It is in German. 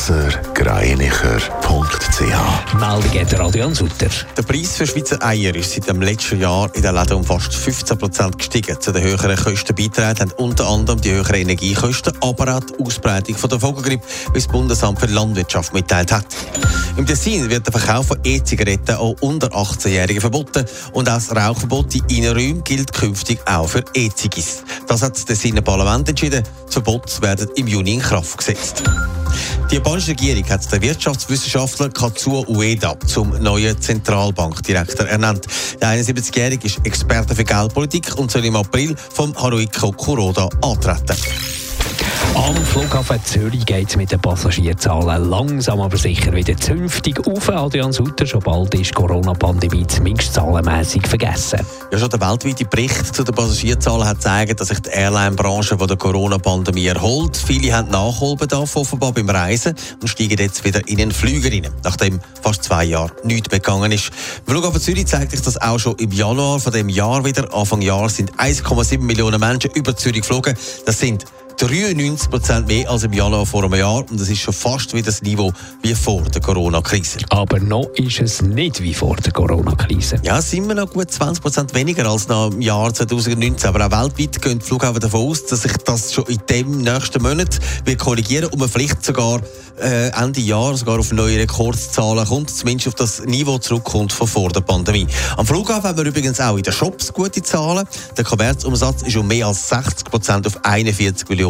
blasergreinicher.ch Meldung der Adrian Sutter. Der Preis für Schweizer Eier ist seit dem letzten Jahr in den Läden um fast 15 Prozent gestiegen. Zu den höheren Kosten beitragen haben unter anderem die höheren Energiekosten, aber auch die Ausbreitung von der Vogelgrippe, wie das Bundesamt für Landwirtschaft mitteilt hat. Im Tessin wird der Verkauf von E-Zigaretten auch unter 18-Jährigen verboten und auch das Rauchverbot in Innenräumen gilt künftig auch für E-Zigis. Das hat das Tessiner Parlament entschieden. Das Verbot wird im Juni in Kraft gesetzt. Die japanische Regierung hat den Wirtschaftswissenschaftler Katsuo Ueda zum neuen Zentralbankdirektor ernannt. Der 71-Jährige ist Experte für Geldpolitik und soll im April vom Haruiko Kuroda antreten. Am Flughafen Zürich geht es mit den Passagierzahlen langsam aber sicher wieder zünftig auf. Adrian Sutter, schon bald ist die Corona-Pandemie zumindest zahlenmässig vergessen. Ja, schon der weltweite Bericht zu den Passagierzahlen hat gezeigt, dass sich die Airline-Branche von der Corona-Pandemie erholt. Viele haben Nachholbedarf offenbar beim Reisen und steigen jetzt wieder in den Flüger rein, nachdem fast zwei Jahre nichts begangen ist. Im Flughafen Zürich zeigt sich das auch schon im Januar von dem Jahr wieder. Anfang Jahr sind 1,7 Millionen Menschen über Zürich geflogen. Das sind 93 Prozent mehr als im Januar vor einem Jahr. Und das ist schon fast wie das Niveau wie vor der Corona-Krise. Aber noch ist es nicht wie vor der Corona-Krise. Ja, es sind immer noch gut 20 Prozent weniger als noch im Jahr 2019. Aber auch weltweit gehen die Flughafen davon aus, dass sich das schon in dem nächsten Monat wird korrigieren und man vielleicht sogar äh, Ende Jahr sogar auf neue Rekordzahlen kommt, zumindest auf das Niveau zurückkommt von vor der Pandemie. Am Flughafen haben wir übrigens auch in den Shops gute Zahlen. Der Kommerzumsatz ist um mehr als 60 Prozent auf 41 Millionen